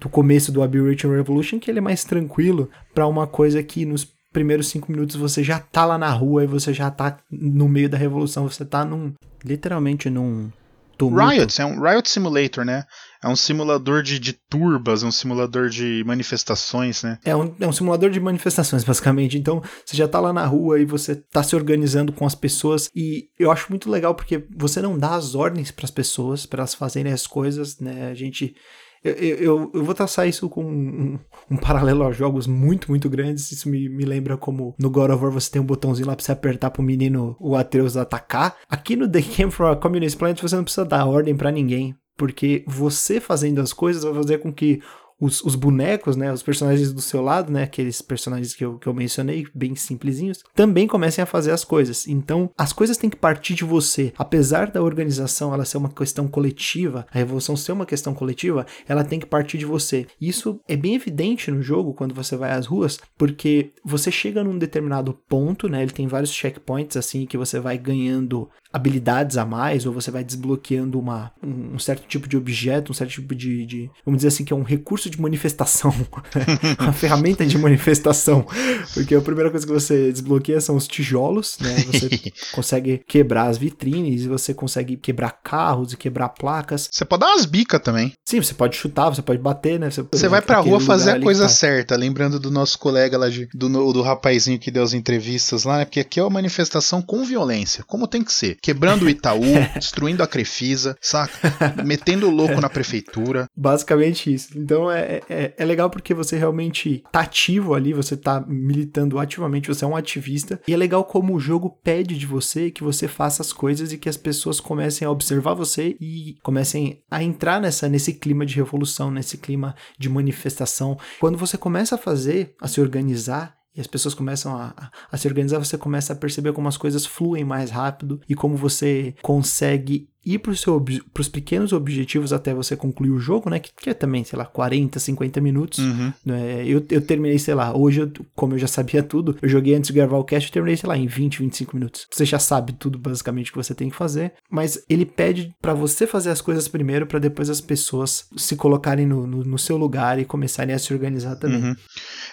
do começo do Aberration Revolution, que ele é mais tranquilo para uma coisa que nos primeiros cinco minutos você já tá lá na rua e você já tá no meio da revolução, você tá num. literalmente num. Tumulto. Riot, é um Riot Simulator, né? É um simulador de, de turbas, é um simulador de manifestações, né? É um, é um simulador de manifestações, basicamente. Então, você já tá lá na rua e você tá se organizando com as pessoas. E eu acho muito legal porque você não dá as ordens para as pessoas, para elas fazerem as coisas, né? A gente eu, eu, eu, vou traçar isso com um, um, paralelo a jogos muito, muito grandes. Isso me, me lembra como no God of War você tem um botãozinho lá pra você apertar pro menino, o Atreus, atacar. Aqui no The Game for a Communist Planet você não precisa dar ordem para ninguém. Porque você fazendo as coisas vai fazer com que os, os, bonecos, né, os personagens do seu lado, né, aqueles personagens que eu, que eu mencionei, bem simplesinhos, também comecem a fazer as coisas. Então, as coisas têm que partir de você. Apesar da organização ela ser uma questão coletiva, a revolução ser uma questão coletiva, ela tem que partir de você. Isso é bem evidente no jogo quando você vai às ruas, porque você chega num determinado ponto, né, ele tem vários checkpoints assim que você vai ganhando habilidades a mais, ou você vai desbloqueando uma, um certo tipo de objeto, um certo tipo de, de vamos dizer assim, que é um recurso de manifestação, uma ferramenta de manifestação, porque a primeira coisa que você desbloqueia são os tijolos, né, você consegue quebrar as vitrines, você consegue quebrar carros e quebrar placas. Você pode dar umas bicas também. Sim, você pode chutar, você pode bater, né. Você, você vai pra rua fazer a coisa tá. certa, lembrando do nosso colega lá, de, do, do rapazinho que deu as entrevistas lá, né, porque aqui é uma manifestação com violência, como tem que ser quebrando o Itaú, destruindo a Crefisa, saca? Metendo louco na prefeitura. Basicamente isso. Então é, é, é, legal porque você realmente tá ativo ali, você tá militando ativamente, você é um ativista. E é legal como o jogo pede de você que você faça as coisas e que as pessoas comecem a observar você e comecem a entrar nessa, nesse clima de revolução, nesse clima de manifestação. Quando você começa a fazer, a se organizar, e as pessoas começam a, a, se organizar, você começa a perceber como as coisas fluem mais rápido e como você consegue ir para os pequenos objetivos até você concluir o jogo, né? Que, que é também, sei lá, 40, 50 minutos. Uhum. Né? Eu, eu terminei, sei lá, hoje, eu, como eu já sabia tudo, eu joguei antes de gravar o cast, eu terminei, sei lá, em 20, 25 minutos. Você já sabe tudo basicamente que você tem que fazer, mas ele pede para você fazer as coisas primeiro para depois as pessoas se colocarem no, no, no, seu lugar e começarem a se organizar também. Uhum.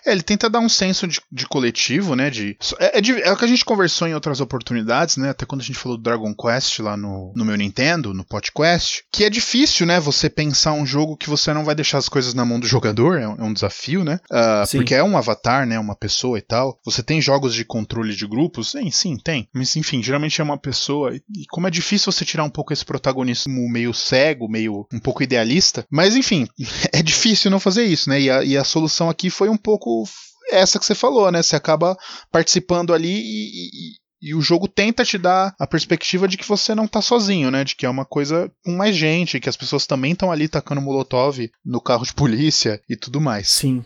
É, ele tenta dar um senso de, de coletivo, né? De, é, é, de, é o que a gente conversou em outras oportunidades, né? Até quando a gente falou do Dragon Quest lá no, no meu Nintendo Nintendo, no podcast, que é difícil, né? Você pensar um jogo que você não vai deixar as coisas na mão do jogador, é um, é desafio, né? Uh, porque é um avatar, né? Uma pessoa e tal. Você tem jogos de controle de grupos? Sim, sim, tem. Mas enfim, geralmente é uma pessoa. E como é difícil você tirar um pouco esse protagonismo meio cego, meio um pouco idealista. Mas enfim, é difícil não fazer isso, né? E a, e a solução aqui foi um pouco essa que você falou, né? Você acaba participando ali e, e o jogo tenta te dar a perspectiva de que você não tá sozinho, né? De que é uma coisa com mais gente, que as pessoas também estão ali tacando molotov no carro de polícia e tudo mais. Sim.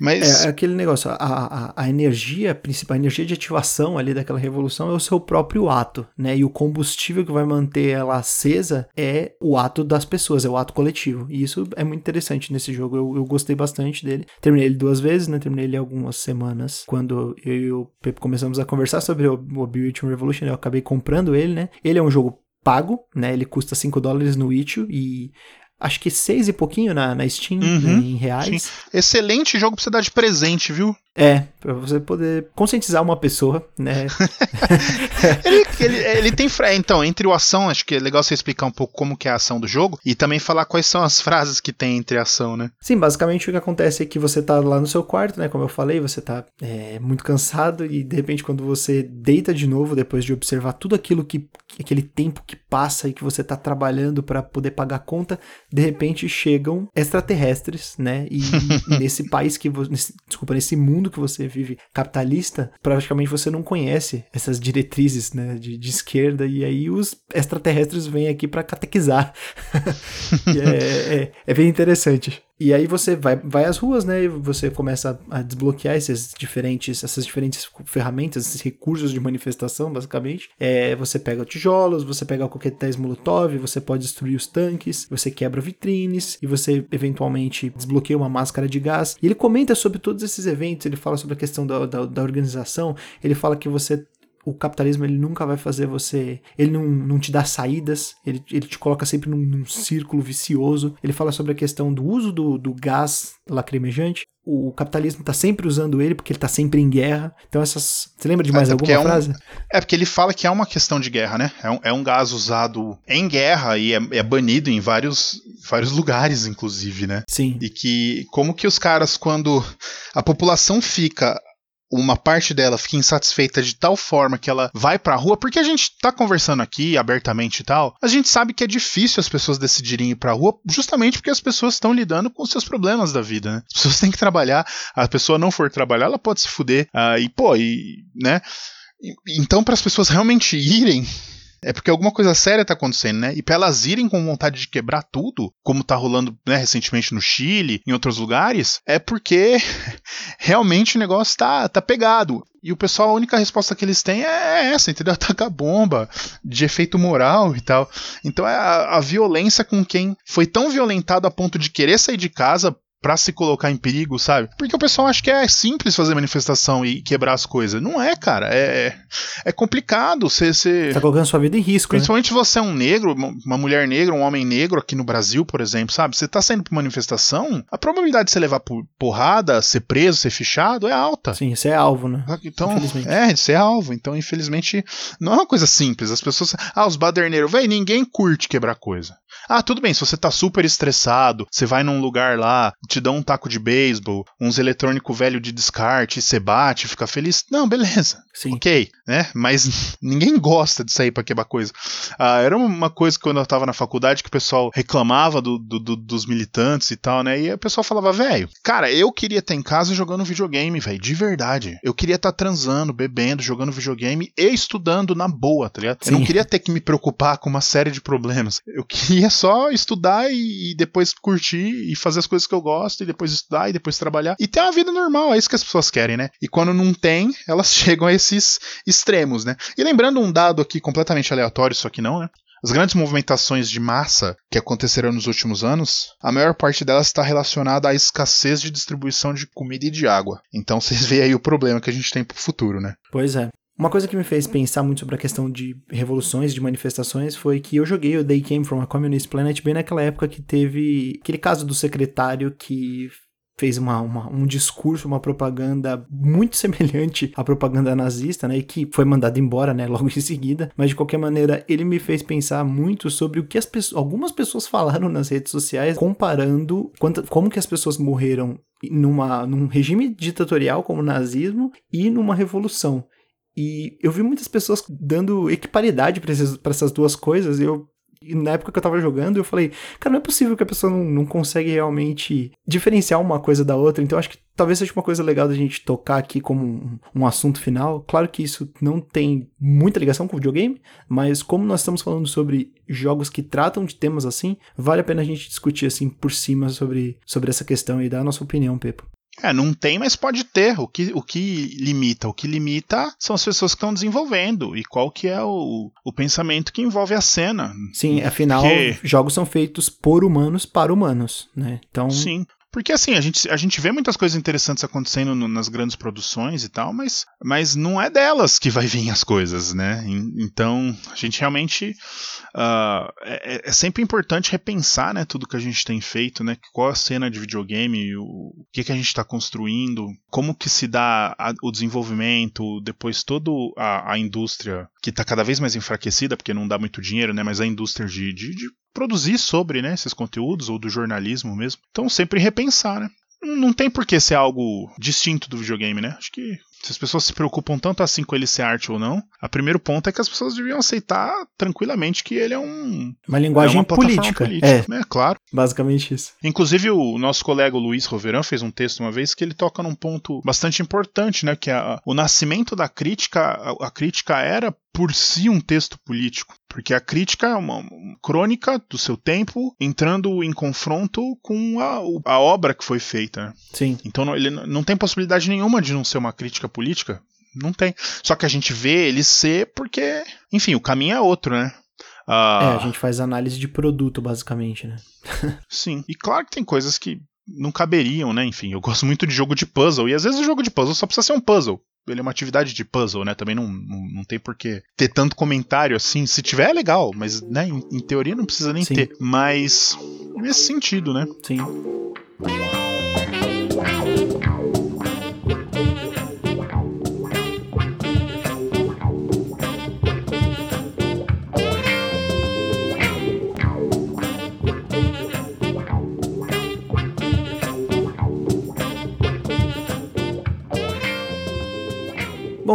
Mas... É, aquele negócio, a, a, a, energia principal, a energia de ativação ali daquela revolução é o seu próprio ato, né? E o combustível que vai manter ela acesa é o ato das pessoas, é o ato coletivo. E isso é muito interessante nesse jogo, eu, eu gostei bastante dele. Terminei ele duas vezes, né? Terminei ele algumas semanas. Quando eu e o Pepe começamos a conversar sobre o, o Beauty Revolution, eu acabei comprando ele, né? Ele é um jogo pago, né? Ele custa 5 dólares no Itch e acho que seis e pouquinho na, na Steam, uhum, né, em reais. Sim. Excelente jogo pra você dar de presente, viu? É, pra você poder conscientizar uma pessoa, né? ele, ele, ele, tem. Então, entre o ação, acho que é legal você explicar um pouco como que é a ação do jogo e também falar quais são as frases que tem entre a ação, né? Sim, basicamente o que acontece é que você tá lá no seu quarto, né? Como eu falei, você tá é, muito cansado e de repente quando você deita de novo, depois de observar tudo aquilo que. aquele tempo que passa e que você tá trabalhando para poder pagar a conta, de repente chegam extraterrestres, né? E nesse país que você. Desculpa, nesse mundo mundo que você vive capitalista, praticamente você não conhece essas diretrizes né, de, de esquerda, e aí os extraterrestres vêm aqui para catequizar. é, é, é bem interessante. E aí você vai, vai às ruas, né? E você começa a desbloquear esses diferentes, essas diferentes ferramentas, esses recursos de manifestação, basicamente. É, você pega tijolos, você pega coquetéis molotov, você pode destruir os tanques, você quebra vitrines e você eventualmente desbloqueia uma máscara de gás. E ele comenta sobre todos esses eventos, ele fala sobre a questão da, da, da organização, ele fala que você o capitalismo ele nunca vai fazer você. Ele não, não te dá saídas, ele, ele te coloca sempre num, num círculo vicioso. Ele fala sobre a questão do uso do, do gás lacrimejante. O capitalismo está sempre usando ele porque ele está sempre em guerra. Então, essas. Você lembra de mais é, alguma é um, frase? É porque ele fala que é uma questão de guerra, né? É um, é um gás usado em guerra e é, é banido em vários, vários lugares, inclusive, né? Sim. E que, como que os caras, quando a população fica uma parte dela fica insatisfeita de tal forma que ela vai pra rua, porque a gente tá conversando aqui abertamente e tal, a gente sabe que é difícil as pessoas decidirem ir pra rua justamente porque as pessoas estão lidando com os seus problemas da vida, né? As pessoas têm que trabalhar, a pessoa não for trabalhar, ela pode se fuder, uh, e pô, e, né? Então, para as pessoas realmente irem é porque alguma coisa séria tá acontecendo, né? E pra elas irem com vontade de quebrar tudo, como tá rolando né, recentemente no Chile, em outros lugares, é porque realmente o negócio tá, tá pegado. E o pessoal, a única resposta que eles têm é essa, entendeu? Atacar bomba, de efeito moral e tal. Então é a, a violência com quem foi tão violentado a ponto de querer sair de casa para se colocar em perigo, sabe? Porque o pessoal acha que é simples fazer manifestação e quebrar as coisas. Não é, cara. É, é complicado. Você, você... Tá colocando sua vida em risco. Né? Principalmente né? você é um negro, uma mulher negra, um homem negro aqui no Brasil, por exemplo, sabe? Você tá saindo pra manifestação, a probabilidade de você levar porrada, ser preso, ser fichado é alta. Sim, você é alvo, né? Então, é, de ser alvo. Então, infelizmente, não é uma coisa simples. As pessoas. Ah, os baderneiros, velho, ninguém curte quebrar coisa. Ah, tudo bem, se você tá super estressado, você vai num lugar lá, te dão um taco de beisebol, uns eletrônico velho de descarte, você bate, fica feliz. Não, beleza. Sim. Ok, né? Mas ninguém gosta de sair pra quebrar coisa. Ah, era uma coisa que quando eu tava na faculdade que o pessoal reclamava do, do, do, dos militantes e tal, né? E o pessoal falava, velho, cara, eu queria estar em casa jogando videogame, velho, de verdade. Eu queria estar transando, bebendo, jogando videogame e estudando na boa, tá ligado? Sim. Eu não queria ter que me preocupar com uma série de problemas. Eu queria só estudar e, e depois curtir e fazer as coisas que eu gosto e depois estudar e depois trabalhar e ter uma vida normal. É isso que as pessoas querem, né? E quando não tem, elas chegam a esses extremos, né? E lembrando um dado aqui completamente aleatório, só que não, né? As grandes movimentações de massa que aconteceram nos últimos anos, a maior parte delas está relacionada à escassez de distribuição de comida e de água. Então vocês veem aí o problema que a gente tem pro futuro, né? Pois é. Uma coisa que me fez pensar muito sobre a questão de revoluções, de manifestações, foi que eu joguei o They Came From a Communist Planet bem naquela época que teve aquele caso do secretário que fez uma, uma, um discurso, uma propaganda muito semelhante à propaganda nazista, né, e que foi mandado embora, né, logo em seguida, mas de qualquer maneira ele me fez pensar muito sobre o que as pessoas, algumas pessoas falaram nas redes sociais, comparando quanto, como que as pessoas morreram numa, num regime ditatorial como o nazismo e numa revolução. E eu vi muitas pessoas dando equiparidade para essas duas coisas, e eu na época que eu tava jogando, eu falei, cara, não é possível que a pessoa não, não consegue realmente diferenciar uma coisa da outra. Então acho que talvez seja uma coisa legal da gente tocar aqui como um, um, assunto final. Claro que isso não tem muita ligação com o videogame, mas como nós estamos falando sobre jogos que tratam de temas assim, vale a pena a gente discutir assim por cima sobre, sobre essa questão e dar a nossa opinião, Pepo. É, não tem, mas pode ter. O que, o que limita? O que limita são as pessoas que estão desenvolvendo e qual que é o, o pensamento que envolve a cena. Sim, afinal, jogos são feitos por humanos para humanos, né? Então, Sim. Porque assim, a gente, a gente vê muitas coisas interessantes acontecendo no, nas grandes produções e tal, mas, mas não é delas que vai vir as coisas, né? Então, a gente realmente. Uh, é, é, sempre importante repensar né, tudo que a gente tem feito, né? Qual a cena de videogame, o, o que, que a gente está construindo, como que se dá a, o desenvolvimento, depois toda a, a indústria que está cada vez mais enfraquecida, porque não dá muito dinheiro, né? Mas a indústria de, de, de produzir sobre né, esses conteúdos, ou do jornalismo mesmo. Então sempre repensar, né? Não tem por que ser algo distinto do videogame, né? Acho que se as pessoas se preocupam tanto assim com ele ser arte ou não, o primeiro ponto é que as pessoas deviam aceitar tranquilamente que ele é um. Uma linguagem é uma política. política. É. Né? Claro. Basicamente isso. Inclusive, o nosso colega Luiz Roveran fez um texto uma vez que ele toca num ponto bastante importante, né? Que é o nascimento da crítica, a, a crítica era por si um texto político. Porque a crítica é uma, crônica do seu tempo entrando em confronto com a, a obra que foi feita. Sim. Então ele não tem possibilidade nenhuma de não ser uma crítica política. Não tem. Só que a gente vê ele ser porque, enfim, o caminho é outro, né? Uh... É, a gente faz análise de produto, basicamente, né? Sim. E claro que tem coisas que não caberiam, né? Enfim, eu gosto muito de jogo de puzzle. E às vezes o jogo de puzzle só precisa ser um puzzle ele é uma atividade de puzzle, né? Também não, não, não tem por que ter tanto comentário assim. Se tiver, é legal, mas né, em, em teoria não precisa nem Sim. ter. Mas nesse sentido, né? Sim.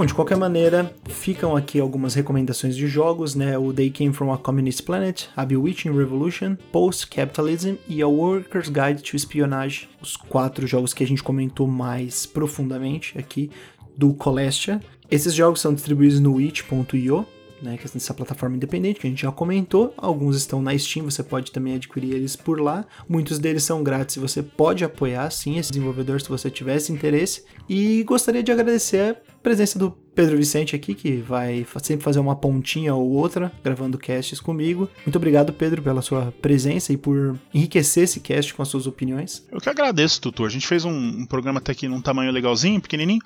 Bom, de qualquer maneira, ficam aqui algumas recomendações de jogos, né? O They Came From a Communist Planet, a Bewitching Revolution, Post-Capitalism e a Worker's Guide to Espionage, os quatro jogos que a gente comentou mais profundamente aqui do Colestia. Esses jogos são distribuídos no itch.io, né, que é essa plataforma independente que a gente já comentou. Alguns estão na Steam, você pode também adquirir eles por lá. Muitos deles são grátis, você pode apoiar sim esse desenvolvedor se você tivesse interesse. E gostaria de agradecer a presença do Pedro Vicente aqui, que vai sempre fazer uma pontinha ou outra gravando casts comigo. Muito obrigado, Pedro, pela sua presença e por enriquecer esse cast com as suas opiniões. Eu que agradeço, Tutor. A gente fez um, um programa até aqui num tamanho legalzinho, pequenininho.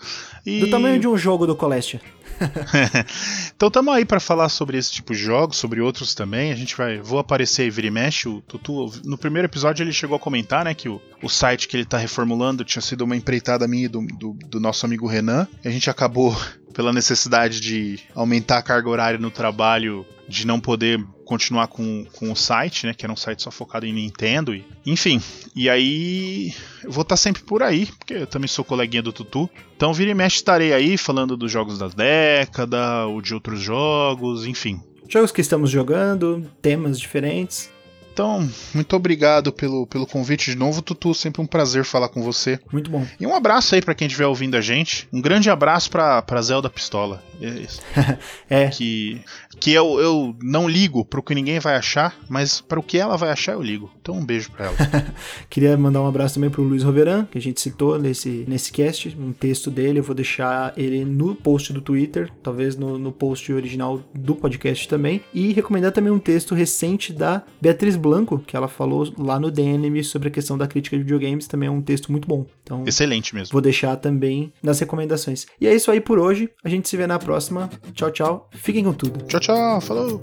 E... Do tamanho de um jogo do Colestia. então estamos aí para falar sobre esse tipo de jogos, sobre outros também. A gente vai, vou aparecer aí vira e mexe. O Tutu, no primeiro episódio ele chegou a comentar, né, que o, o site que ele está reformulando tinha sido uma empreitada minha do, do, do nosso amigo Renan. E a gente acabou pela necessidade de aumentar a carga horária no trabalho, de não poder continuar com, com o site, né? Que era um site só focado em Nintendo. E, enfim, e aí eu vou estar tá sempre por aí, porque eu também sou coleguinha do Tutu. Então vira e mexe estarei aí falando dos jogos da década, ou de outros jogos, enfim. Jogos que estamos jogando, temas diferentes. Então, muito obrigado pelo, pelo convite de novo, Tutu. Sempre um prazer falar com você. Muito bom. E um abraço aí para quem estiver ouvindo a gente. Um grande abraço pra, pra Zelda Pistola. É. é. Que, que eu, eu não ligo pro que ninguém vai achar, mas para o que ela vai achar eu ligo. Então um beijo pra ela. Queria mandar um abraço também pro Luiz Roveran, que a gente citou nesse, nesse cast, um texto dele. Eu vou deixar ele no post do Twitter, talvez no, no post original do podcast também. E recomendar também um texto recente da Beatriz Blanco, que ela falou lá no DNM sobre a questão da crítica de videogames, também é um texto muito bom. Então, Excelente mesmo. Vou deixar também nas recomendações. E é isso aí por hoje. A gente se vê na próxima. Tchau, tchau. Fiquem com tudo. Tchau, tchau. Falou.